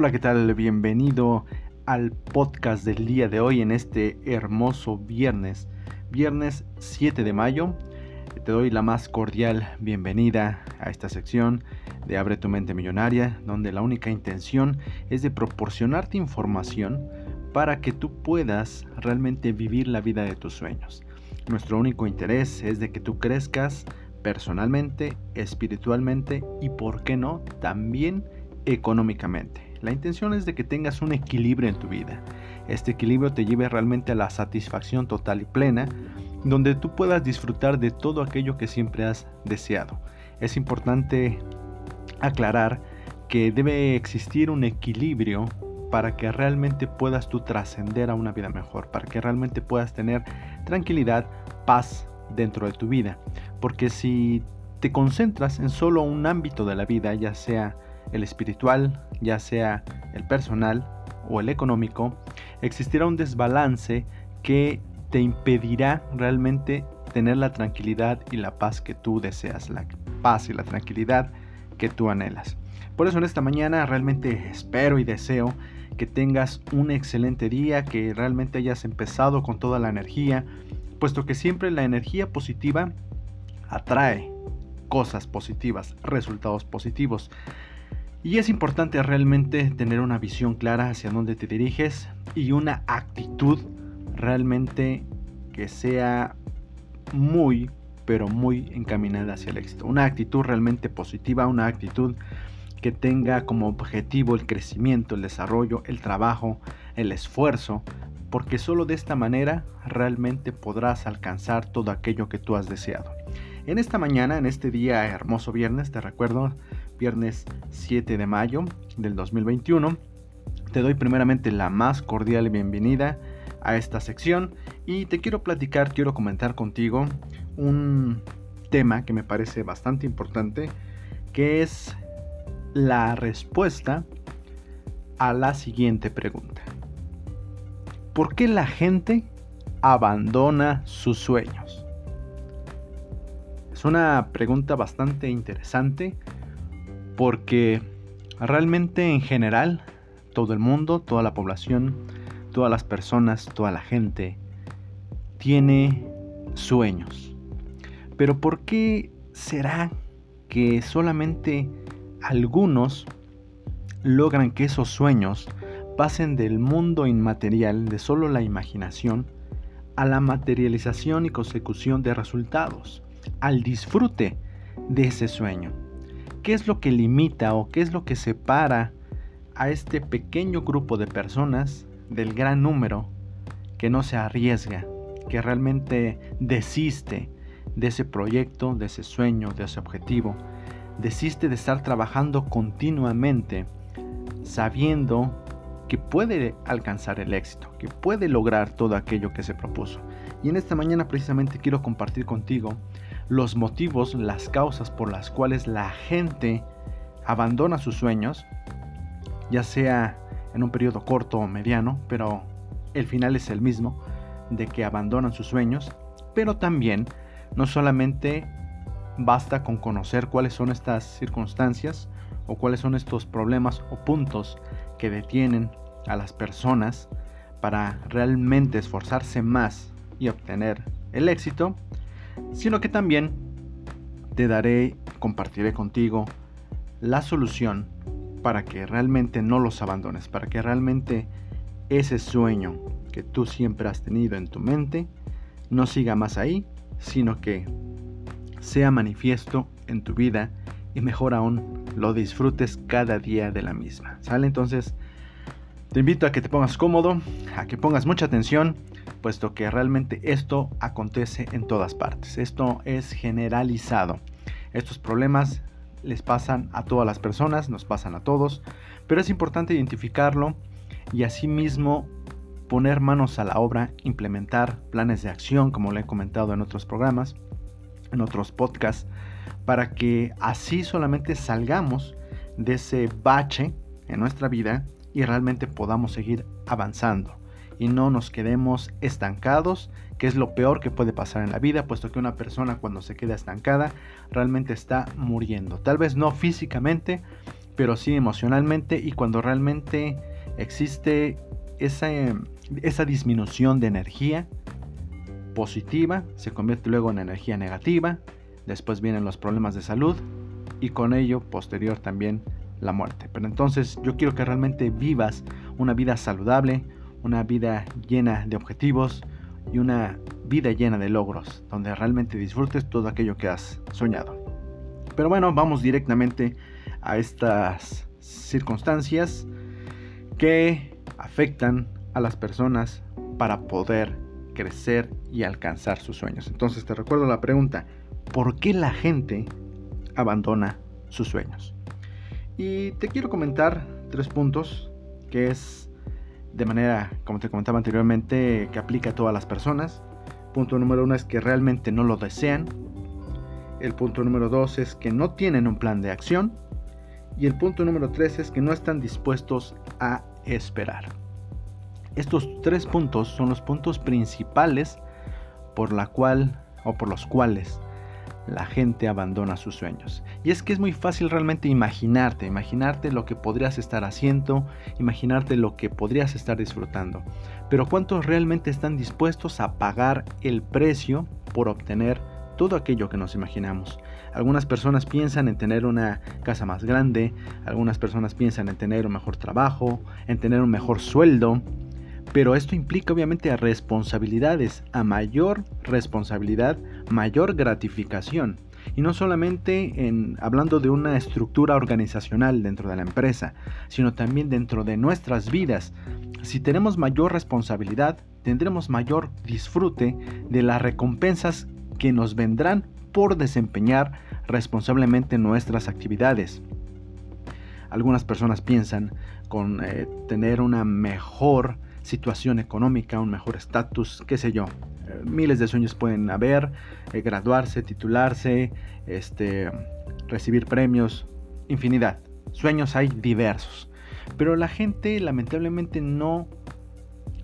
Hola, ¿qué tal? Bienvenido al podcast del día de hoy en este hermoso viernes, viernes 7 de mayo. Te doy la más cordial bienvenida a esta sección de Abre tu mente millonaria, donde la única intención es de proporcionarte información para que tú puedas realmente vivir la vida de tus sueños. Nuestro único interés es de que tú crezcas personalmente, espiritualmente y, por qué no, también económicamente. La intención es de que tengas un equilibrio en tu vida. Este equilibrio te lleve realmente a la satisfacción total y plena, donde tú puedas disfrutar de todo aquello que siempre has deseado. Es importante aclarar que debe existir un equilibrio para que realmente puedas tú trascender a una vida mejor, para que realmente puedas tener tranquilidad, paz dentro de tu vida. Porque si te concentras en solo un ámbito de la vida, ya sea el espiritual, ya sea el personal o el económico, existirá un desbalance que te impedirá realmente tener la tranquilidad y la paz que tú deseas, la paz y la tranquilidad que tú anhelas. Por eso en esta mañana realmente espero y deseo que tengas un excelente día, que realmente hayas empezado con toda la energía, puesto que siempre la energía positiva atrae cosas positivas, resultados positivos. Y es importante realmente tener una visión clara hacia dónde te diriges y una actitud realmente que sea muy, pero muy encaminada hacia el éxito. Una actitud realmente positiva, una actitud que tenga como objetivo el crecimiento, el desarrollo, el trabajo, el esfuerzo, porque solo de esta manera realmente podrás alcanzar todo aquello que tú has deseado. En esta mañana, en este día hermoso viernes, te recuerdo, viernes 7 de mayo del 2021, te doy primeramente la más cordial bienvenida a esta sección y te quiero platicar, quiero comentar contigo un tema que me parece bastante importante, que es la respuesta a la siguiente pregunta. ¿Por qué la gente abandona sus sueños? Es una pregunta bastante interesante porque realmente en general todo el mundo, toda la población, todas las personas, toda la gente tiene sueños. Pero ¿por qué será que solamente algunos logran que esos sueños pasen del mundo inmaterial de solo la imaginación a la materialización y consecución de resultados, al disfrute de ese sueño. ¿Qué es lo que limita o qué es lo que separa a este pequeño grupo de personas del gran número que no se arriesga, que realmente desiste de ese proyecto, de ese sueño, de ese objetivo, desiste de estar trabajando continuamente sabiendo que puede alcanzar el éxito, que puede lograr todo aquello que se propuso. Y en esta mañana precisamente quiero compartir contigo los motivos, las causas por las cuales la gente abandona sus sueños, ya sea en un periodo corto o mediano, pero el final es el mismo, de que abandonan sus sueños, pero también no solamente basta con conocer cuáles son estas circunstancias o cuáles son estos problemas o puntos que detienen a las personas para realmente esforzarse más y obtener el éxito, sino que también te daré, compartiré contigo la solución para que realmente no los abandones, para que realmente ese sueño que tú siempre has tenido en tu mente no siga más ahí, sino que sea manifiesto en tu vida y mejor aún lo disfrutes cada día de la misma. ¿Sale? Entonces, te invito a que te pongas cómodo, a que pongas mucha atención, puesto que realmente esto acontece en todas partes. Esto es generalizado. Estos problemas les pasan a todas las personas, nos pasan a todos, pero es importante identificarlo y asimismo poner manos a la obra, implementar planes de acción, como lo he comentado en otros programas, en otros podcasts, para que así solamente salgamos de ese bache en nuestra vida y realmente podamos seguir avanzando y no nos quedemos estancados, que es lo peor que puede pasar en la vida, puesto que una persona cuando se queda estancada realmente está muriendo. Tal vez no físicamente, pero sí emocionalmente y cuando realmente existe esa, esa disminución de energía positiva, se convierte luego en energía negativa, después vienen los problemas de salud y con ello posterior también la muerte. Pero entonces yo quiero que realmente vivas una vida saludable, una vida llena de objetivos y una vida llena de logros, donde realmente disfrutes todo aquello que has soñado. Pero bueno, vamos directamente a estas circunstancias que afectan a las personas para poder crecer y alcanzar sus sueños. Entonces te recuerdo la pregunta, ¿por qué la gente abandona sus sueños? Y te quiero comentar tres puntos que es de manera, como te comentaba anteriormente, que aplica a todas las personas. Punto número uno es que realmente no lo desean. El punto número dos es que no tienen un plan de acción. Y el punto número tres es que no están dispuestos a esperar. Estos tres puntos son los puntos principales por la cual o por los cuales la gente abandona sus sueños. Y es que es muy fácil realmente imaginarte, imaginarte lo que podrías estar haciendo, imaginarte lo que podrías estar disfrutando. Pero ¿cuántos realmente están dispuestos a pagar el precio por obtener todo aquello que nos imaginamos? Algunas personas piensan en tener una casa más grande, algunas personas piensan en tener un mejor trabajo, en tener un mejor sueldo, pero esto implica obviamente a responsabilidades, a mayor responsabilidad, mayor gratificación. Y no solamente en, hablando de una estructura organizacional dentro de la empresa, sino también dentro de nuestras vidas. Si tenemos mayor responsabilidad, tendremos mayor disfrute de las recompensas que nos vendrán por desempeñar responsablemente nuestras actividades. Algunas personas piensan con eh, tener una mejor situación económica, un mejor estatus, qué sé yo. Eh, miles de sueños pueden haber, eh, graduarse, titularse, este, recibir premios, infinidad. Sueños hay diversos. Pero la gente lamentablemente no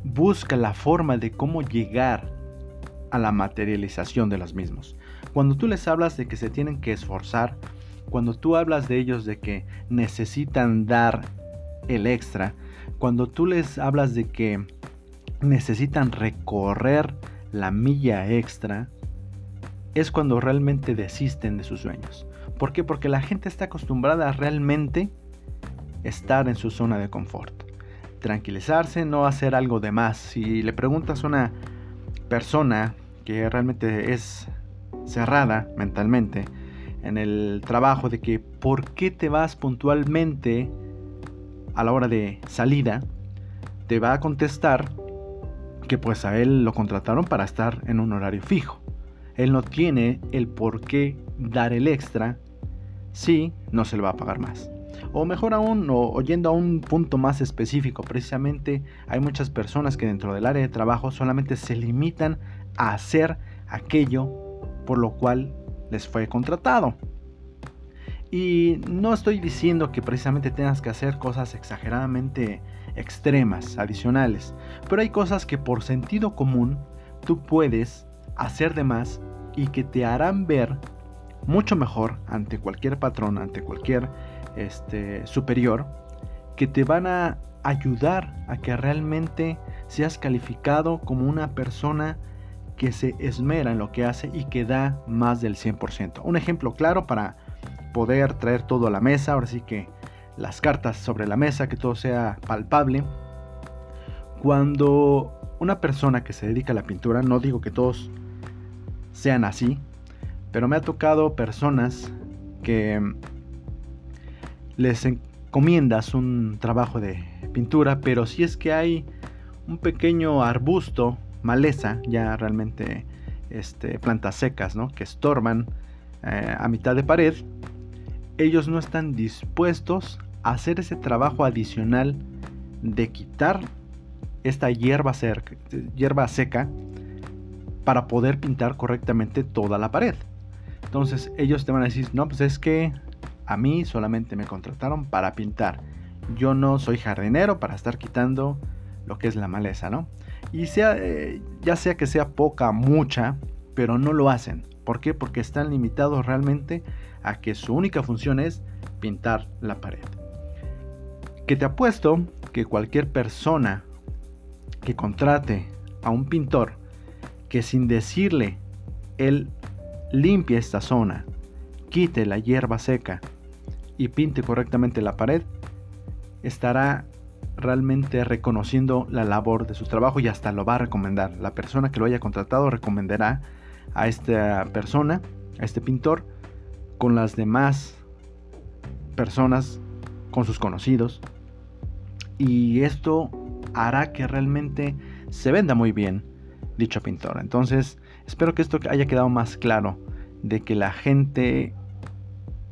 busca la forma de cómo llegar a la materialización de los mismos. Cuando tú les hablas de que se tienen que esforzar, cuando tú hablas de ellos de que necesitan dar el extra, cuando tú les hablas de que necesitan recorrer la milla extra, es cuando realmente desisten de sus sueños. ¿Por qué? Porque la gente está acostumbrada a realmente estar en su zona de confort. Tranquilizarse, no hacer algo de más. Si le preguntas a una persona que realmente es cerrada mentalmente en el trabajo de que por qué te vas puntualmente a la hora de salida, te va a contestar que pues a él lo contrataron para estar en un horario fijo. Él no tiene el por qué dar el extra si no se le va a pagar más. O mejor aún, o, oyendo a un punto más específico, precisamente hay muchas personas que dentro del área de trabajo solamente se limitan a hacer aquello por lo cual les fue contratado. Y no estoy diciendo que precisamente tengas que hacer cosas exageradamente extremas, adicionales, pero hay cosas que por sentido común tú puedes hacer de más y que te harán ver mucho mejor ante cualquier patrón, ante cualquier este, superior, que te van a ayudar a que realmente seas calificado como una persona que se esmera en lo que hace y que da más del 100%. Un ejemplo claro para poder traer todo a la mesa, ahora sí que las cartas sobre la mesa, que todo sea palpable. Cuando una persona que se dedica a la pintura, no digo que todos sean así, pero me ha tocado personas que les encomiendas un trabajo de pintura, pero si es que hay un pequeño arbusto, maleza, ya realmente este, plantas secas, ¿no? que estorban eh, a mitad de pared, ellos no están dispuestos a hacer ese trabajo adicional de quitar esta hierba, hierba seca para poder pintar correctamente toda la pared. Entonces ellos te van a decir, no, pues es que a mí solamente me contrataron para pintar. Yo no soy jardinero para estar quitando lo que es la maleza, ¿no? Y sea, eh, ya sea que sea poca, mucha, pero no lo hacen. ¿Por Porque están limitados realmente a que su única función es pintar la pared. Que te apuesto que cualquier persona que contrate a un pintor que sin decirle él limpie esta zona, quite la hierba seca y pinte correctamente la pared, estará realmente reconociendo la labor de su trabajo y hasta lo va a recomendar. La persona que lo haya contratado recomendará a esta persona, a este pintor, con las demás personas, con sus conocidos. Y esto hará que realmente se venda muy bien dicho pintor. Entonces, espero que esto haya quedado más claro de que la gente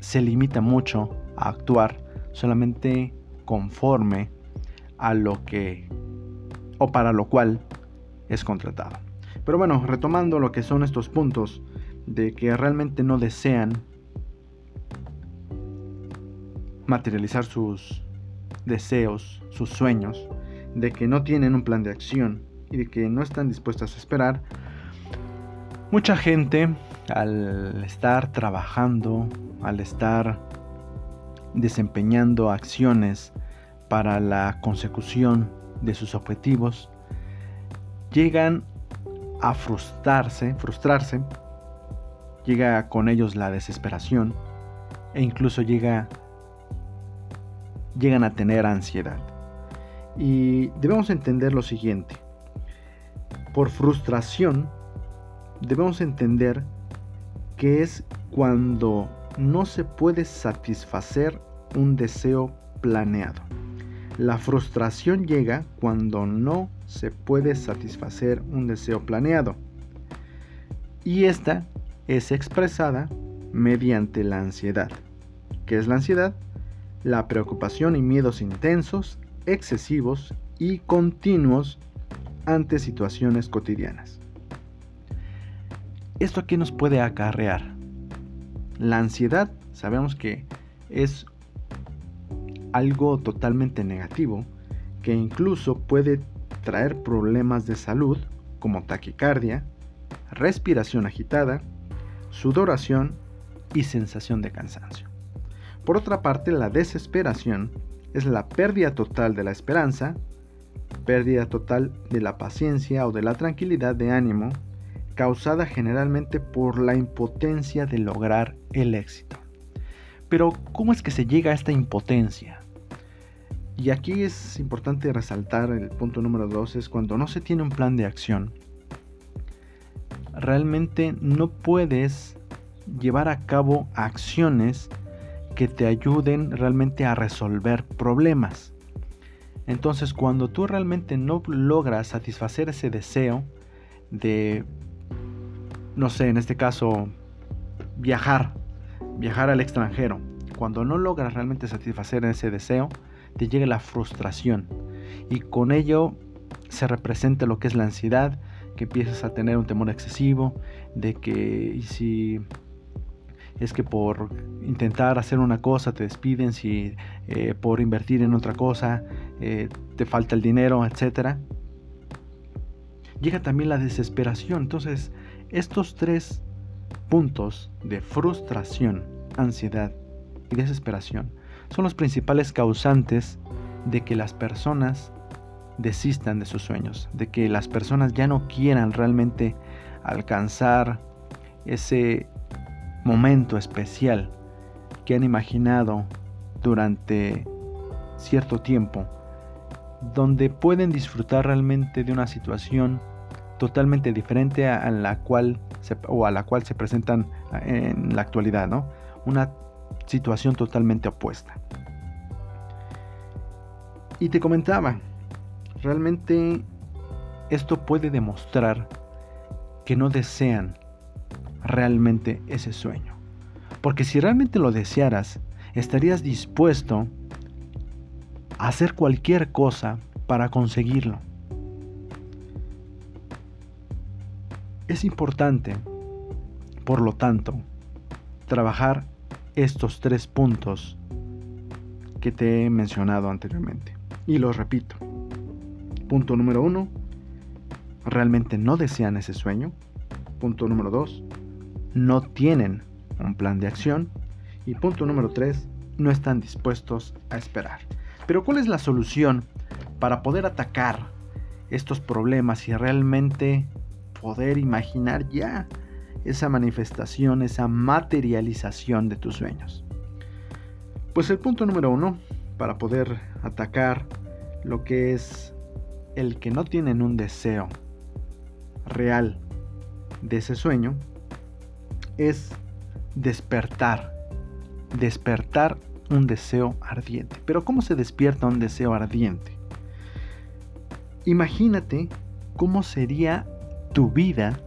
se limita mucho a actuar solamente conforme a lo que o para lo cual es contratado. Pero bueno, retomando lo que son estos puntos de que realmente no desean materializar sus deseos, sus sueños, de que no tienen un plan de acción y de que no están dispuestas a esperar, mucha gente al estar trabajando, al estar desempeñando acciones para la consecución de sus objetivos, llegan a frustrarse, frustrarse, llega con ellos la desesperación e incluso llega llegan a tener ansiedad. Y debemos entender lo siguiente. Por frustración debemos entender que es cuando no se puede satisfacer un deseo planeado. La frustración llega cuando no se puede satisfacer un deseo planeado. Y esta es expresada mediante la ansiedad. ¿Qué es la ansiedad? La preocupación y miedos intensos, excesivos y continuos ante situaciones cotidianas. ¿Esto aquí nos puede acarrear? La ansiedad sabemos que es algo totalmente negativo que incluso puede traer problemas de salud como taquicardia, respiración agitada, sudoración y sensación de cansancio. Por otra parte, la desesperación es la pérdida total de la esperanza, pérdida total de la paciencia o de la tranquilidad de ánimo causada generalmente por la impotencia de lograr el éxito. Pero, ¿cómo es que se llega a esta impotencia? Y aquí es importante resaltar el punto número 2, es cuando no se tiene un plan de acción, realmente no puedes llevar a cabo acciones que te ayuden realmente a resolver problemas. Entonces cuando tú realmente no logras satisfacer ese deseo de no sé, en este caso, viajar, viajar al extranjero. Cuando no logras realmente satisfacer ese deseo, te llega la frustración. Y con ello se representa lo que es la ansiedad, que empiezas a tener un temor excesivo, de que si es que por intentar hacer una cosa te despiden, si eh, por invertir en otra cosa eh, te falta el dinero, etc. Llega también la desesperación. Entonces, estos tres puntos de frustración, ansiedad y desesperación son los principales causantes de que las personas desistan de sus sueños, de que las personas ya no quieran realmente alcanzar ese momento especial que han imaginado durante cierto tiempo, donde pueden disfrutar realmente de una situación totalmente diferente a, la cual se, o a la cual se presentan en la actualidad, ¿no? Una situación totalmente opuesta. Y te comentaba, realmente esto puede demostrar que no desean realmente ese sueño. Porque si realmente lo desearas, estarías dispuesto a hacer cualquier cosa para conseguirlo. Es importante, por lo tanto, trabajar estos tres puntos que te he mencionado anteriormente. Y los repito. Punto número uno, realmente no desean ese sueño. Punto número dos, no tienen un plan de acción. Y punto número tres, no están dispuestos a esperar. Pero ¿cuál es la solución para poder atacar estos problemas y realmente poder imaginar ya esa manifestación, esa materialización de tus sueños? Pues el punto número uno, para poder atacar lo que es el que no tienen un deseo real de ese sueño, es despertar, despertar un deseo ardiente. Pero ¿cómo se despierta un deseo ardiente? Imagínate cómo sería tu vida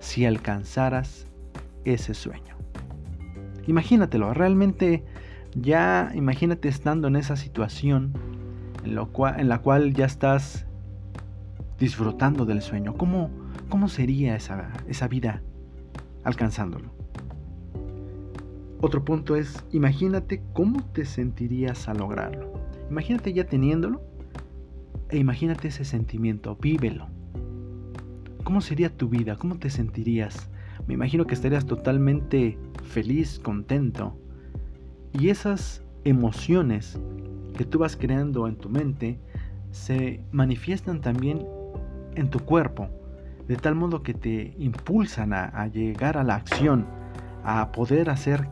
si alcanzaras ese sueño. Imagínatelo, realmente ya imagínate estando en esa situación en, la cual ya estás disfrutando del sueño. ¿Cómo, cómo sería esa, esa vida alcanzándolo? Otro punto es, imagínate cómo te sentirías al lograrlo. Imagínate ya teniéndolo e imagínate ese sentimiento, vívelo. ¿Cómo sería tu vida? ¿Cómo te sentirías? Me imagino que estarías totalmente feliz, contento. Y esas emociones que tú vas creando en tu mente se manifiestan también en tu cuerpo, de tal modo que te impulsan a, llegar a la acción, a poder hacer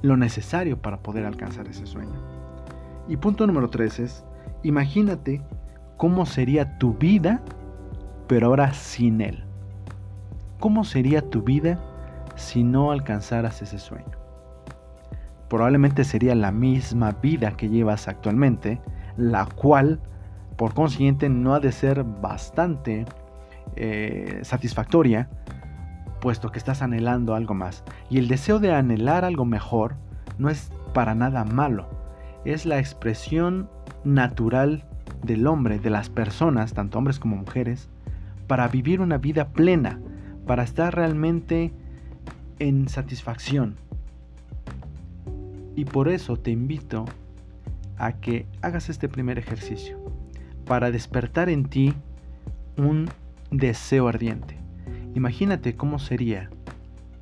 lo necesario para poder alcanzar ese sueño. Y punto número tres es, imagínate cómo sería tu vida, pero ahora sin él. ¿Cómo sería tu vida si no alcanzaras ese sueño? Probablemente sería la misma vida que llevas actualmente, la cual, por consiguiente, no ha de ser bastante eh, satisfactoria, puesto que estás anhelando algo más. Y el deseo de anhelar algo mejor no es para nada malo, es la expresión natural del hombre, de las personas, tanto hombres como mujeres, para vivir una vida plena, para estar realmente en satisfacción. Y por eso te invito a que hagas este primer ejercicio, para despertar en ti un deseo ardiente. Imagínate cómo sería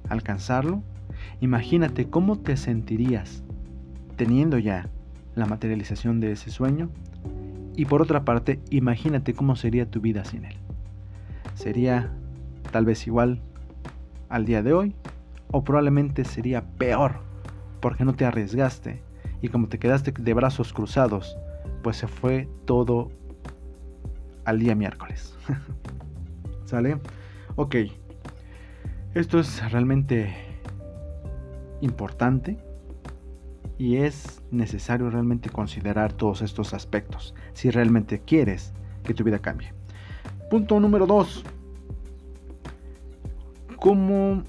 alcanzarlo. Imagínate cómo te sentirías teniendo ya la materialización de ese sueño. Y por otra parte, imagínate cómo sería tu vida sin él. Sería tal vez igual al día de hoy o probablemente sería peor porque no te arriesgaste y como te quedaste de brazos cruzados, pues se fue todo al día miércoles. ¿Sale? Ok, esto es realmente importante y es necesario realmente considerar todos estos aspectos si realmente quieres que tu vida cambie. Punto número 2. ¿Cómo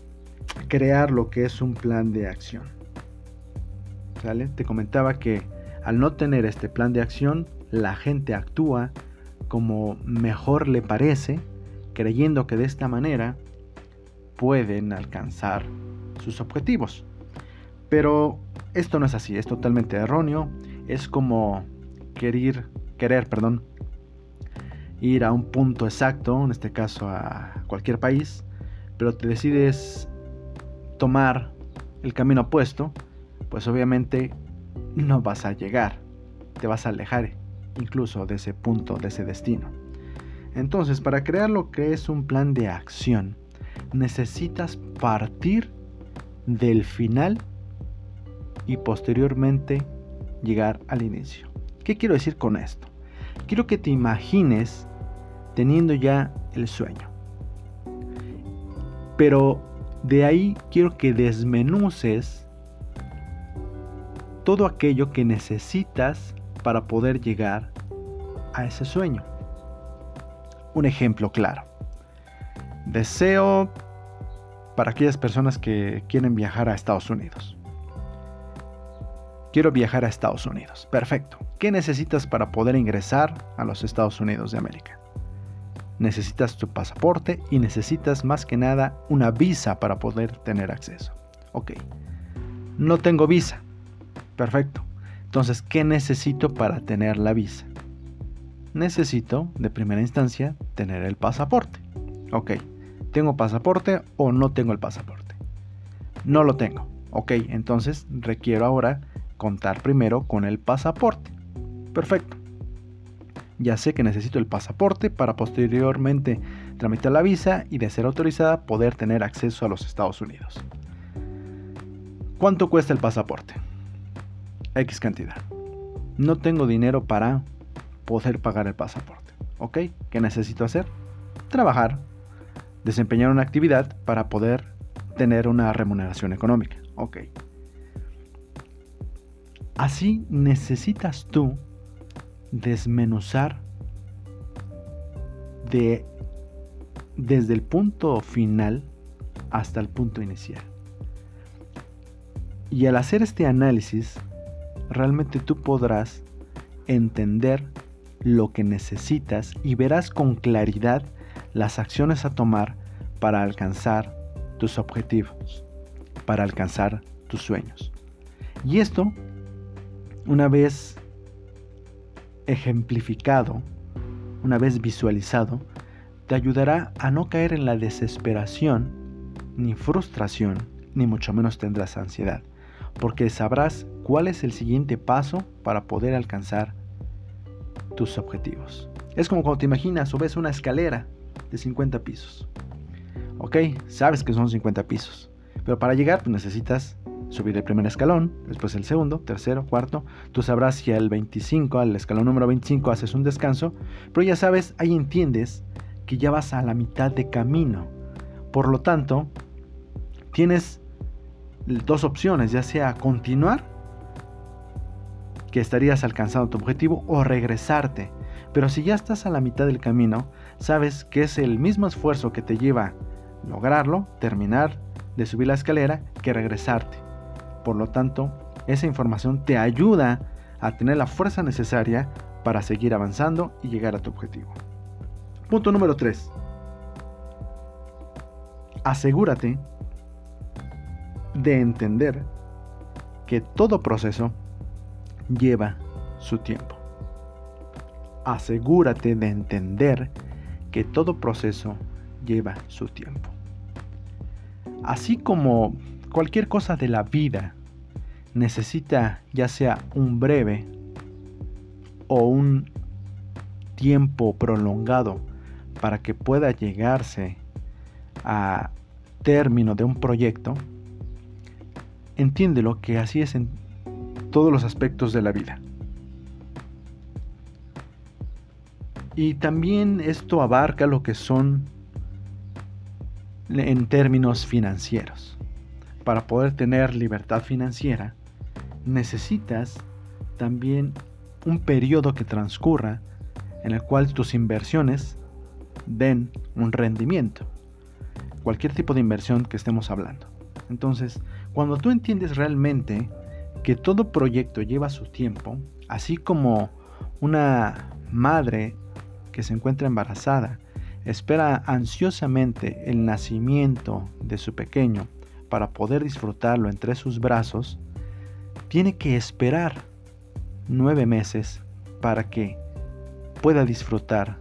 crear lo que es un plan de acción? Te comentaba que al no tener este plan de acción, la gente actúa como mejor le parece creyendo que de esta manera pueden alcanzar sus objetivos. Pero esto no es así, es totalmente erróneo. Es como querer, querer, perdón, ir a un punto exacto, en este caso a cualquier país, pero te decides tomar el camino opuesto, pues obviamente no vas a llegar, te vas a alejar incluso de ese punto, de ese destino. Entonces, para crear lo que es un plan de acción, necesitas partir del final y posteriormente llegar al inicio. ¿Qué quiero decir con esto? Quiero que te imagines teniendo ya el sueño. Pero de ahí quiero que desmenuces todo aquello que necesitas para poder llegar a ese sueño un ejemplo claro. Deseo para aquellas personas que quieren viajar a Estados Unidos. Quiero viajar a Estados Unidos. Perfecto. ¿Qué necesitas para poder ingresar a los Estados Unidos de América? Necesitas tu pasaporte y necesitas más que nada una visa para poder tener acceso. Ok. No tengo visa. Perfecto. Entonces, ¿qué necesito para tener la visa? necesito de primera instancia tener el pasaporte. Ok, ¿tengo pasaporte o no tengo el pasaporte? No lo tengo. Ok, entonces requiero ahora contar primero con el pasaporte. Perfecto. Ya sé que necesito el pasaporte para posteriormente tramitar la visa y de ser autorizada poder tener acceso a los Estados Unidos. ¿Cuánto cuesta el pasaporte? X cantidad. No tengo dinero para poder pagar el pasaporte. ¿Ok? ¿Qué necesito hacer? Trabajar, desempeñar una actividad para poder tener una remuneración económica. Ok. Así necesitas tú desmenuzar de, desde el punto final hasta el punto inicial. Y al hacer este análisis, realmente tú podrás entender lo que necesitas y verás con claridad las acciones a tomar para alcanzar tus objetivos, para alcanzar tus sueños. Y esto, una vez ejemplificado, una vez visualizado, te ayudará a no caer en la desesperación, ni frustración, ni mucho menos tendrás ansiedad, porque sabrás cuál es el siguiente paso para poder alcanzar tus objetivos. Es como cuando te imaginas o ves una escalera de 50 pisos. Ok, sabes que son 50 pisos, pero para llegar pues, necesitas subir el primer escalón, después el segundo, tercero, cuarto. Tú sabrás si al 25, al escalón número 25 haces un descanso, pero ya sabes, ahí entiendes que ya vas a la mitad de camino. Por lo tanto, tienes dos opciones, ya sea continuar, que estarías alcanzando tu objetivo, o regresarte. Pero si ya estás a la mitad del camino, sabes que es el mismo esfuerzo que te lleva lograrlo, terminar de subir la escalera, que regresarte. Por lo tanto, esa información te ayuda a tener la fuerza necesaria para seguir avanzando y llegar a tu objetivo. Punto número 3. Asegúrate de entender que todo proceso lleva su tiempo. Asegúrate de entender que todo proceso lleva su tiempo. Así como cualquier cosa de la vida necesita ya sea un breve o un tiempo prolongado para que pueda llegarse a término de un proyecto, entiéndelo que así es en todos los aspectos de la vida. Y también esto abarca lo que son en términos financieros. Para poder tener libertad financiera, necesitas también un periodo que transcurra en el cual tus inversiones den un rendimiento. Cualquier tipo de inversión que estemos hablando. Entonces, cuando tú entiendes realmente que todo proyecto lleva su tiempo, así como una madre que se encuentra embarazada espera ansiosamente el nacimiento de su pequeño para poder disfrutarlo entre sus brazos, tiene que esperar nueve meses para que pueda disfrutar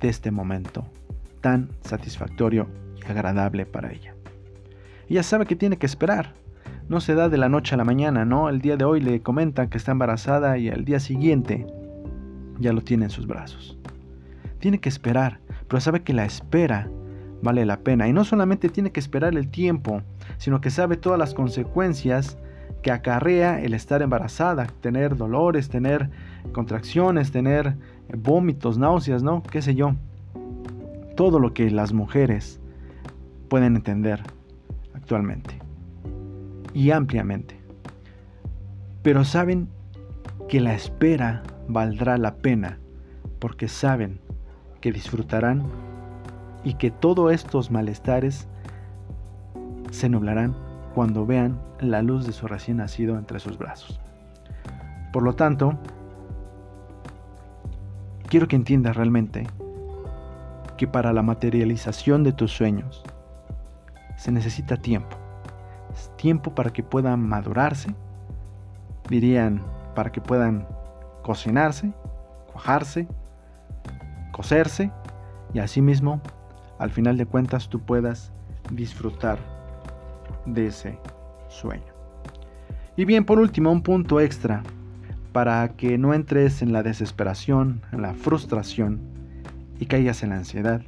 de este momento tan satisfactorio y agradable para ella. Ella sabe que tiene que esperar. No se da de la noche a la mañana, ¿no? El día de hoy le comentan que está embarazada y al día siguiente ya lo tiene en sus brazos. Tiene que esperar, pero sabe que la espera vale la pena. Y no solamente tiene que esperar el tiempo, sino que sabe todas las consecuencias que acarrea el estar embarazada, tener dolores, tener contracciones, tener vómitos, náuseas, ¿no? ¿Qué sé yo? Todo lo que las mujeres pueden entender actualmente y ampliamente. Pero saben que la espera valdrá la pena porque saben que disfrutarán y que todos estos malestares se nublarán cuando vean la luz de su recién nacido entre sus brazos. Por lo tanto, quiero que entiendas realmente que para la materialización de tus sueños se necesita tiempo. tiempo para que puedan madurarse, dirían, para que puedan cocinarse, cuajarse, coserse y asimismo, al final de cuentas, tú puedas disfrutar de ese sueño. Y bien, por último, un punto extra para que no entres en la desesperación, en la frustración y caigas en la ansiedad.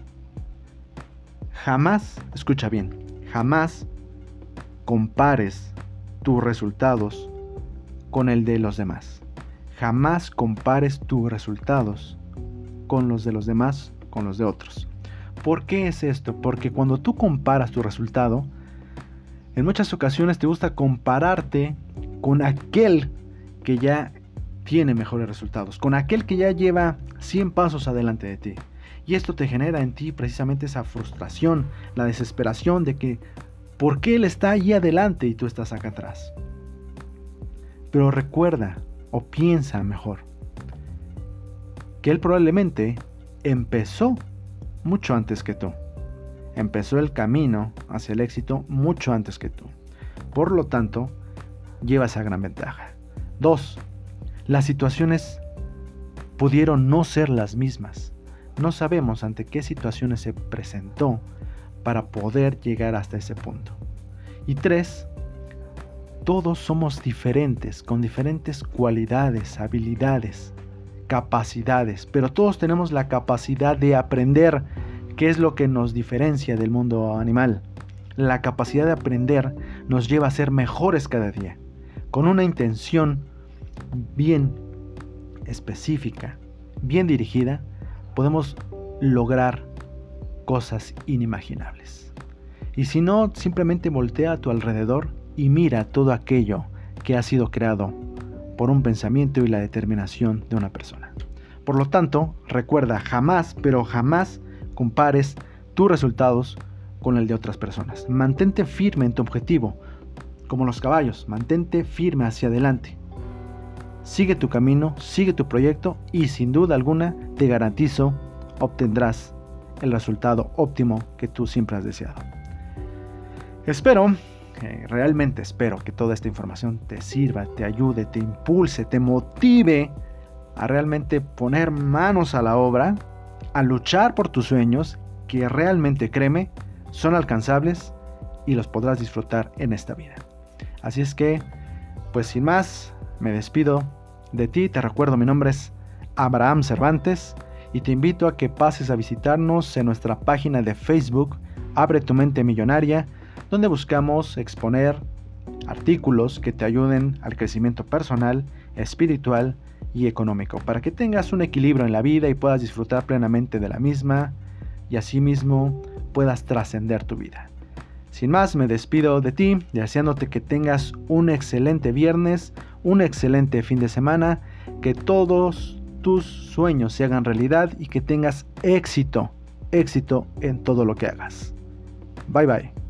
Jamás, escucha bien, jamás compares tus resultados con el de los demás. Jamás compares tus resultados con los de los demás, con los de otros. ¿Por qué es esto? Porque cuando tú comparas tu resultado, en muchas ocasiones te gusta compararte con aquel que ya tiene mejores resultados, con aquel que ya lleva 100 pasos adelante de ti. Y esto te genera en ti precisamente esa frustración, la desesperación de que, ¿por qué él está allí adelante y tú estás acá atrás? Pero recuerda o piensa mejor que él probablemente empezó mucho antes que tú. Empezó el camino hacia el éxito mucho antes que tú. Por lo tanto, lleva esa gran ventaja. 2. Las situaciones pudieron no ser las mismas. No sabemos ante qué situaciones se presentó para poder llegar hasta ese punto. Y 3 todos somos diferentes, con diferentes cualidades, habilidades, capacidades, pero todos tenemos la capacidad de aprender qué es lo que nos diferencia del mundo animal. La capacidad de aprender nos lleva a ser mejores cada día, con una intención bien específica, bien dirigida, podemos lograr cosas inimaginables. Y si no, simplemente voltea a tu alrededor y mira todo aquello que ha sido creado por un pensamiento y la determinación de una persona. Por lo tanto, recuerda jamás, pero jamás compares tus resultados con el de otras personas. Mantente firme en tu objetivo, como los caballos, mantente firme hacia adelante. Sigue tu camino, sigue tu proyecto y sin duda alguna te garantizo obtendrás el resultado óptimo que tú siempre has deseado. Espero realmente espero que toda esta información te sirva, te ayude, te impulse, te motive a realmente poner manos a la obra, a luchar por tus sueños, que realmente, créeme, son alcanzables y los podrás disfrutar en esta vida. Así es que, pues sin más, me despido de ti, te recuerdo mi nombre es Abraham Cervantes y te invito a que pases a visitarnos en nuestra página de Facebook, Abre tu mente millonaria, donde buscamos exponer artículos que te ayuden al crecimiento personal, espiritual económico, para que tengas un equilibrio en la vida y puedas disfrutar plenamente de la misma y asimismo puedas trascender tu vida. Sin más, me despido de ti, deseándote que tengas un excelente viernes, un excelente fin de semana, que todos tus sueños se hagan realidad y que tengas éxito, éxito en todo lo que hagas. Bye bye.